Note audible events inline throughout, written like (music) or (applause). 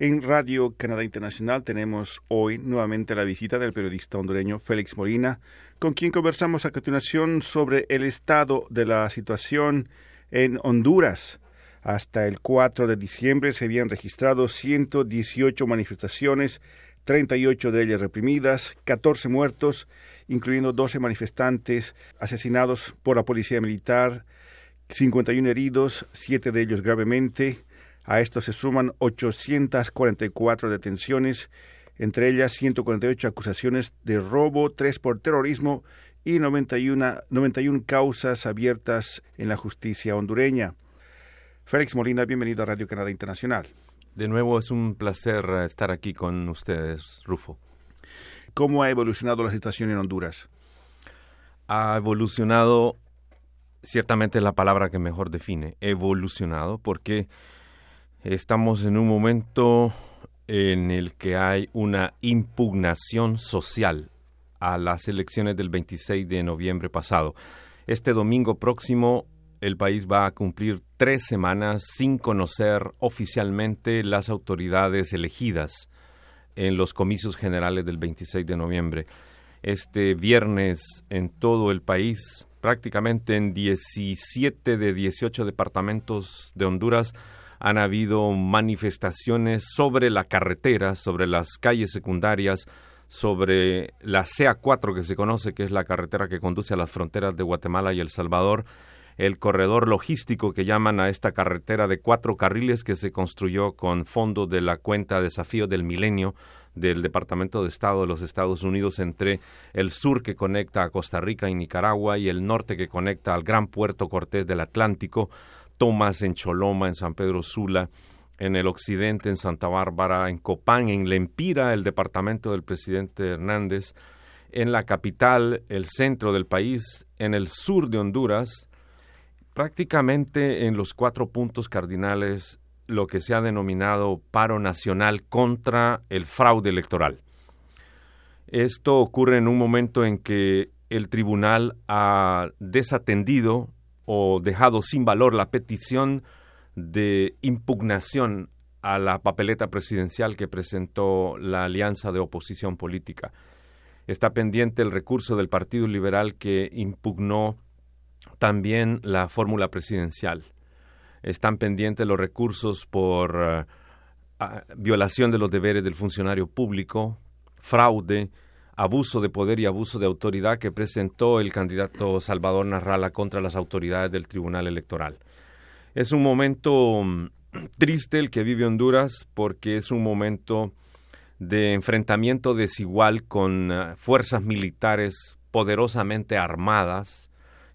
En Radio Canadá Internacional tenemos hoy nuevamente la visita del periodista hondureño Félix Molina, con quien conversamos a continuación sobre el estado de la situación en Honduras. Hasta el 4 de diciembre se habían registrado 118 manifestaciones, 38 de ellas reprimidas, 14 muertos, incluyendo 12 manifestantes asesinados por la policía militar, 51 heridos, 7 de ellos gravemente, a esto se suman 844 detenciones, entre ellas 148 acusaciones de robo, 3 por terrorismo y 91, 91 causas abiertas en la justicia hondureña. Félix Molina, bienvenido a Radio Canadá Internacional. De nuevo es un placer estar aquí con ustedes, Rufo. ¿Cómo ha evolucionado la situación en Honduras? Ha evolucionado, ciertamente es la palabra que mejor define, evolucionado, porque Estamos en un momento en el que hay una impugnación social a las elecciones del 26 de noviembre pasado. Este domingo próximo el país va a cumplir tres semanas sin conocer oficialmente las autoridades elegidas en los comicios generales del 26 de noviembre. Este viernes en todo el país, prácticamente en 17 de 18 departamentos de Honduras, han habido manifestaciones sobre la carretera, sobre las calles secundarias, sobre la CA4 que se conoce, que es la carretera que conduce a las fronteras de Guatemala y El Salvador, el corredor logístico que llaman a esta carretera de cuatro carriles que se construyó con fondo de la cuenta Desafío del Milenio del Departamento de Estado de los Estados Unidos entre el sur que conecta a Costa Rica y Nicaragua y el norte que conecta al gran puerto Cortés del Atlántico Tomás, en Choloma, en San Pedro Sula, en el occidente, en Santa Bárbara, en Copán, en Lempira, el departamento del presidente Hernández, en la capital, el centro del país, en el sur de Honduras, prácticamente en los cuatro puntos cardinales lo que se ha denominado paro nacional contra el fraude electoral. Esto ocurre en un momento en que el tribunal ha desatendido o dejado sin valor la petición de impugnación a la papeleta presidencial que presentó la alianza de oposición política. Está pendiente el recurso del Partido Liberal que impugnó también la fórmula presidencial. Están pendientes los recursos por eh, violación de los deberes del funcionario público, fraude, abuso de poder y abuso de autoridad que presentó el candidato Salvador Narrala contra las autoridades del Tribunal Electoral. Es un momento mm, triste el que vive Honduras porque es un momento de enfrentamiento desigual con eh, fuerzas militares poderosamente armadas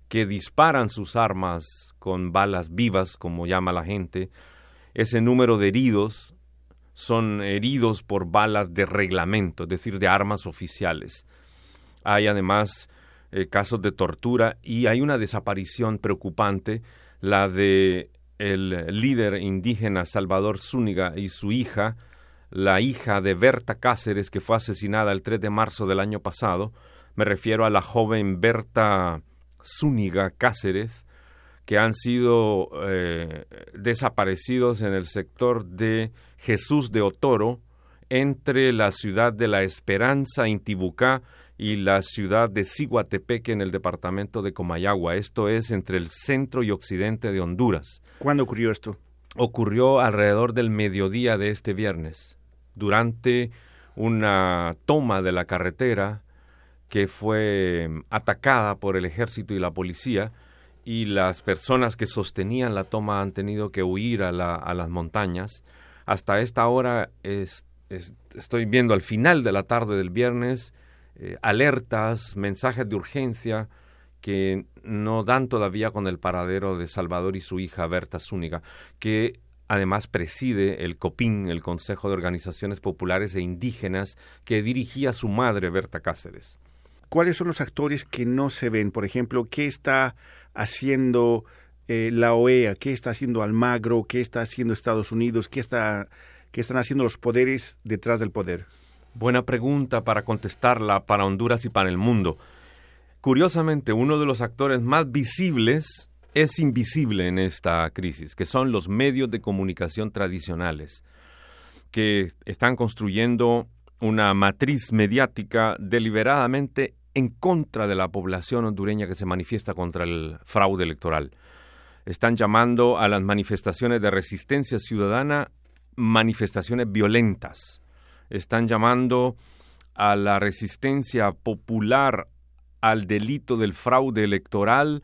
que disparan sus armas con balas vivas, como llama la gente, ese número de heridos son heridos por balas de reglamento, es decir, de armas oficiales. Hay además eh, casos de tortura y hay una desaparición preocupante, la de el líder indígena Salvador Zúñiga y su hija, la hija de Berta Cáceres, que fue asesinada el 3 de marzo del año pasado. Me refiero a la joven Berta Zúñiga Cáceres, que han sido eh, desaparecidos en el sector de Jesús de Otoro, entre la ciudad de La Esperanza, Intibucá, y la ciudad de Ciguatepeque en el departamento de Comayagua. Esto es entre el centro y occidente de Honduras. ¿Cuándo ocurrió esto? Ocurrió alrededor del mediodía de este viernes, durante una toma de la carretera que fue atacada por el ejército y la policía y las personas que sostenían la toma han tenido que huir a, las montañas. Hasta esta hora estoy viendo al final de la tarde del viernes eh, alertas, mensajes de urgencia que no dan todavía con el paradero de Salvador y su hija Berta Zúñiga, que además preside el COPIN, el Consejo de Organizaciones Populares e Indígenas, que dirigía su madre Berta Cáceres. ¿Cuáles son los actores que no se ven? Por ejemplo, ¿qué está haciendo eh, la OEA? ¿Qué está haciendo Almagro? ¿Qué está haciendo Estados Unidos? ¿Qué, está, ¿Qué están haciendo los poderes detrás del poder? Buena pregunta para contestarla para Honduras y para el mundo. Curiosamente, uno de los actores más visibles es invisible en esta crisis, que son los medios de comunicación tradicionales. que están construyendo una matriz mediática deliberadamente en contra de la población hondureña que se manifiesta contra el fraude electoral. Están llamando a las manifestaciones de resistencia ciudadana manifestaciones violentas. Están llamando a la resistencia popular al delito del fraude electoral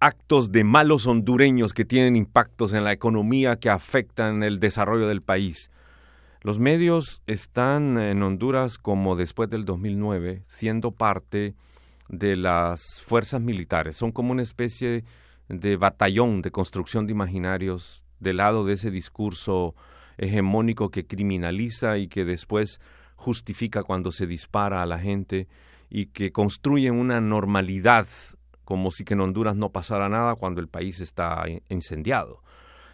actos de malos hondureños que tienen impactos en la economía que afectan el desarrollo del país. Los medios están en Honduras como después del 2009 siendo parte de las fuerzas militares. Son como una especie de batallón de construcción de imaginarios del lado de ese discurso hegemónico que criminaliza y que después justifica cuando se dispara a la gente y que construyen una normalidad como si que en Honduras no pasara nada cuando el país está incendiado.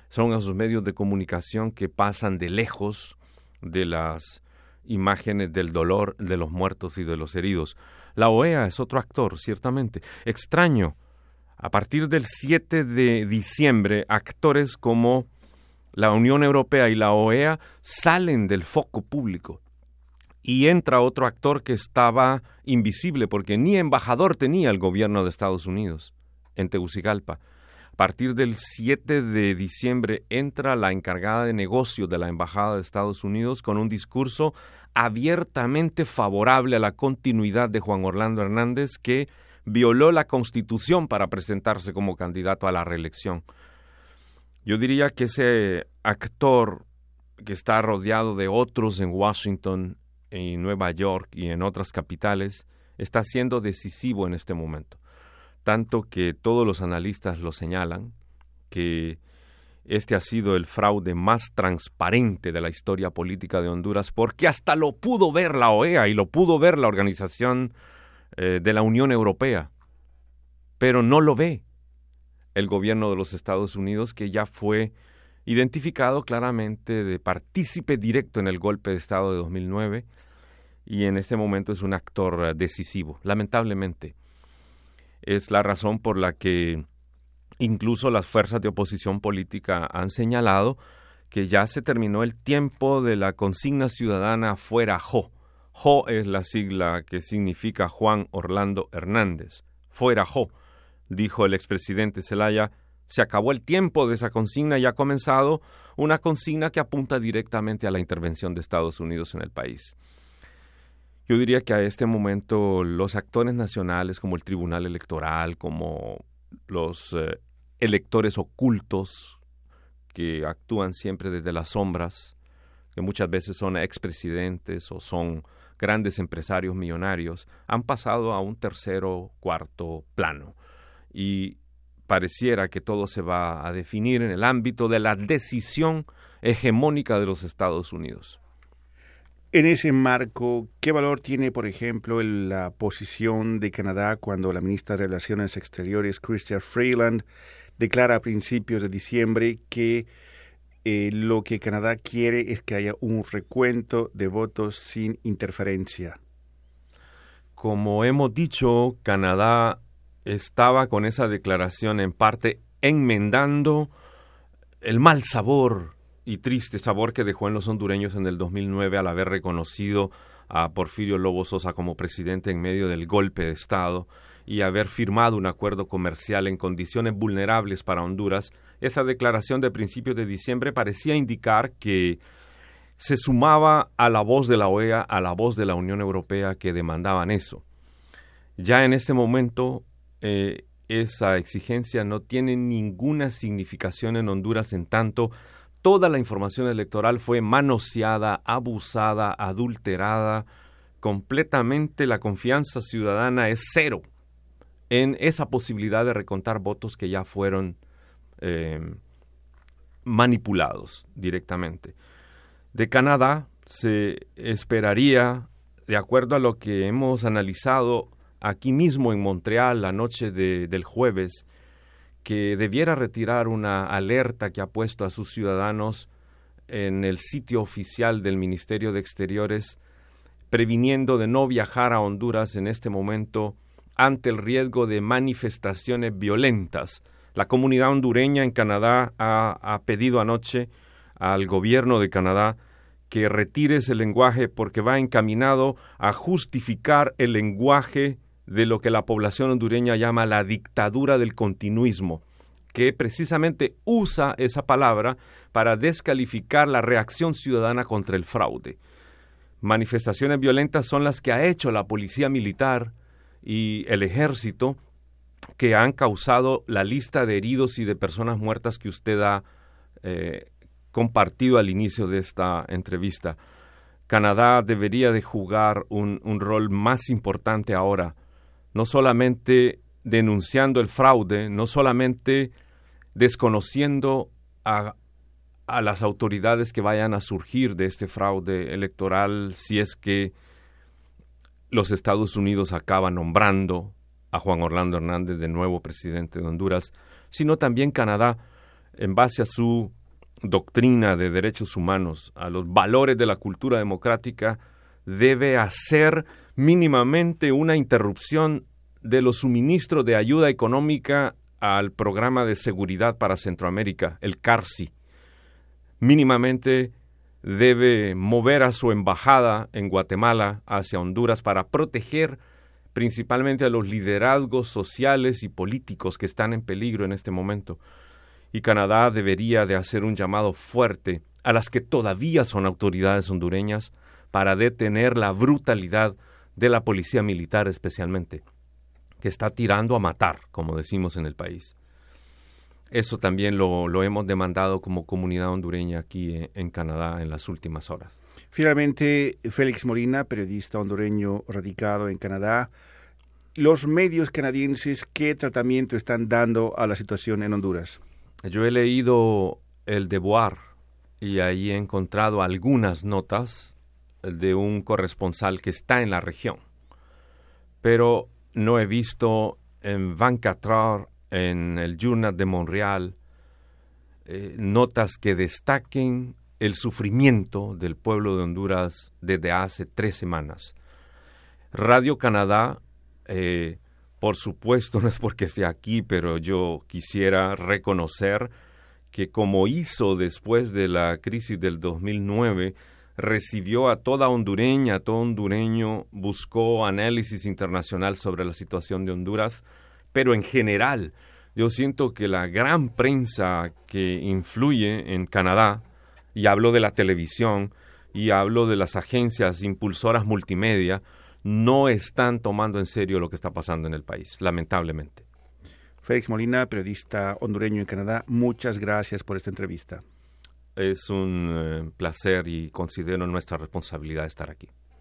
Son esos medios de comunicación que pasan de lejos de las imágenes del dolor de los muertos y de los heridos. La OEA es otro actor, ciertamente. Extraño. A partir del 7 de diciembre, actores como la Unión Europea y la OEA salen del foco público y entra otro actor que estaba invisible porque ni embajador tenía el gobierno de Estados Unidos en Tegucigalpa. A partir del 7 de diciembre entra la encargada de negocios de la Embajada de Estados Unidos con un discurso abiertamente favorable a la continuidad de Juan Orlando Hernández que violó la Constitución para presentarse como candidato a la reelección. Yo diría que ese actor que está rodeado de otros en Washington en Nueva York y en otras capitales está siendo decisivo en este momento. Tanto que todos los analistas lo señalan, que este ha sido el fraude más transparente de la historia política de Honduras, porque hasta lo pudo ver la OEA y lo pudo ver la Organización eh, de la Unión Europea, pero no lo ve el gobierno de los Estados Unidos, que ya fue identificado claramente de partícipe directo en el golpe de Estado de 2009 y en este momento es un actor eh, decisivo, lamentablemente. Es la razón por la que incluso las fuerzas de oposición política han señalado que ya se terminó el tiempo de la consigna ciudadana fuera Jo. Jo es la sigla que significa Juan Orlando Hernández. Fuera Jo, dijo el expresidente Zelaya. Se acabó el tiempo de esa consigna y ha comenzado una consigna que apunta directamente a la intervención de Estados Unidos en el país. Yo diría que a este momento los actores nacionales como el Tribunal Electoral, como los eh, electores ocultos que actúan siempre desde las sombras, que muchas veces son expresidentes o son grandes empresarios millonarios, han pasado a un tercero, cuarto plano. Y pareciera que todo se va a definir en el ámbito de la decisión hegemónica de los Estados Unidos. En ese marco, ¿qué valor tiene, por ejemplo, la posición de Canadá cuando la ministra de Relaciones Exteriores, Chrystia Freeland, declara a principios de diciembre que eh, lo que Canadá quiere es que haya un recuento de votos sin interferencia? Como hemos dicho, Canadá estaba con esa declaración en parte enmendando el mal sabor y triste sabor que dejó en los hondureños en el 2009 al haber reconocido a Porfirio Lobo Sosa como presidente en medio del golpe de Estado y haber firmado un acuerdo comercial en condiciones vulnerables para Honduras, esa declaración de principios de diciembre parecía indicar que se sumaba a la voz de la OEA, a la voz de la Unión Europea que demandaban eso. Ya en este momento eh, esa exigencia no tiene ninguna significación en Honduras en tanto toda la información electoral fue manoseada, abusada, adulterada, completamente la confianza ciudadana es cero en esa posibilidad de recontar votos que ya fueron eh, manipulados directamente. De Canadá se esperaría, de acuerdo a lo que hemos analizado aquí mismo en Montreal la noche del jueves, que debiera retirar una alerta que ha puesto a sus ciudadanos en el sitio oficial del Ministerio de Exteriores, previniendo de no viajar a Honduras en este momento ante el riesgo de manifestaciones violentas. La comunidad hondureña en Canadá ha, pedido anoche al gobierno de Canadá que retire ese lenguaje porque va encaminado a justificar el lenguaje de lo que la población hondureña llama la dictadura del continuismo, que precisamente usa esa palabra para descalificar la reacción ciudadana contra el fraude. Manifestaciones violentas son las que ha hecho la policía militar y el ejército que han causado la lista de heridos y de personas muertas que usted ha eh, compartido al inicio de esta entrevista. Canadá debería de jugar un, un rol más importante ahora, no solamente denunciando el fraude, no solamente desconociendo a, a las autoridades que vayan a surgir de este fraude electoral si es que los Estados Unidos acaban nombrando a Juan Orlando Hernández de nuevo presidente de Honduras, sino también Canadá, en base a su doctrina de derechos humanos, a los valores de la cultura democrática, debe hacer mínimamente una interrupción de los suministros de ayuda económica al programa de seguridad para Centroamérica, el CARSI. Mínimamente debe mover a su embajada en Guatemala hacia Honduras para proteger principalmente a los liderazgos sociales y políticos que están en peligro en este momento y Canadá debería de hacer un llamado fuerte a las que todavía son autoridades hondureñas para detener la brutalidad de la policía militar especialmente, que está tirando a matar, como decimos en el país. Eso también lo, lo hemos demandado como comunidad hondureña aquí en, en Canadá en las últimas horas. Finalmente, Félix Molina, periodista hondureño radicado en Canadá, los medios canadienses, ¿qué tratamiento están dando a la situación en Honduras? Yo he leído el Devoir y ahí he encontrado algunas notas de un corresponsal que está en la región, pero no he visto en 24 en el Journal de Montreal eh, notas que destaquen el sufrimiento del pueblo de Honduras desde hace tres semanas. Radio Canadá eh, por supuesto, (laughs) no es porque esté aquí, pero yo quisiera reconocer que como hizo después de la crisis del 2009, recibió a toda hondureña, a todo hondureño, buscó análisis internacional sobre la situación de Honduras, pero en general, yo siento que la gran prensa que influye en Canadá, y hablo de la televisión, y hablo de las agencias impulsoras multimedia, no están tomando en serio lo que está pasando en el país, lamentablemente. Félix Molina, periodista hondureño en Canadá, muchas gracias por esta entrevista. Es un eh, placer y considero nuestra responsabilidad estar aquí.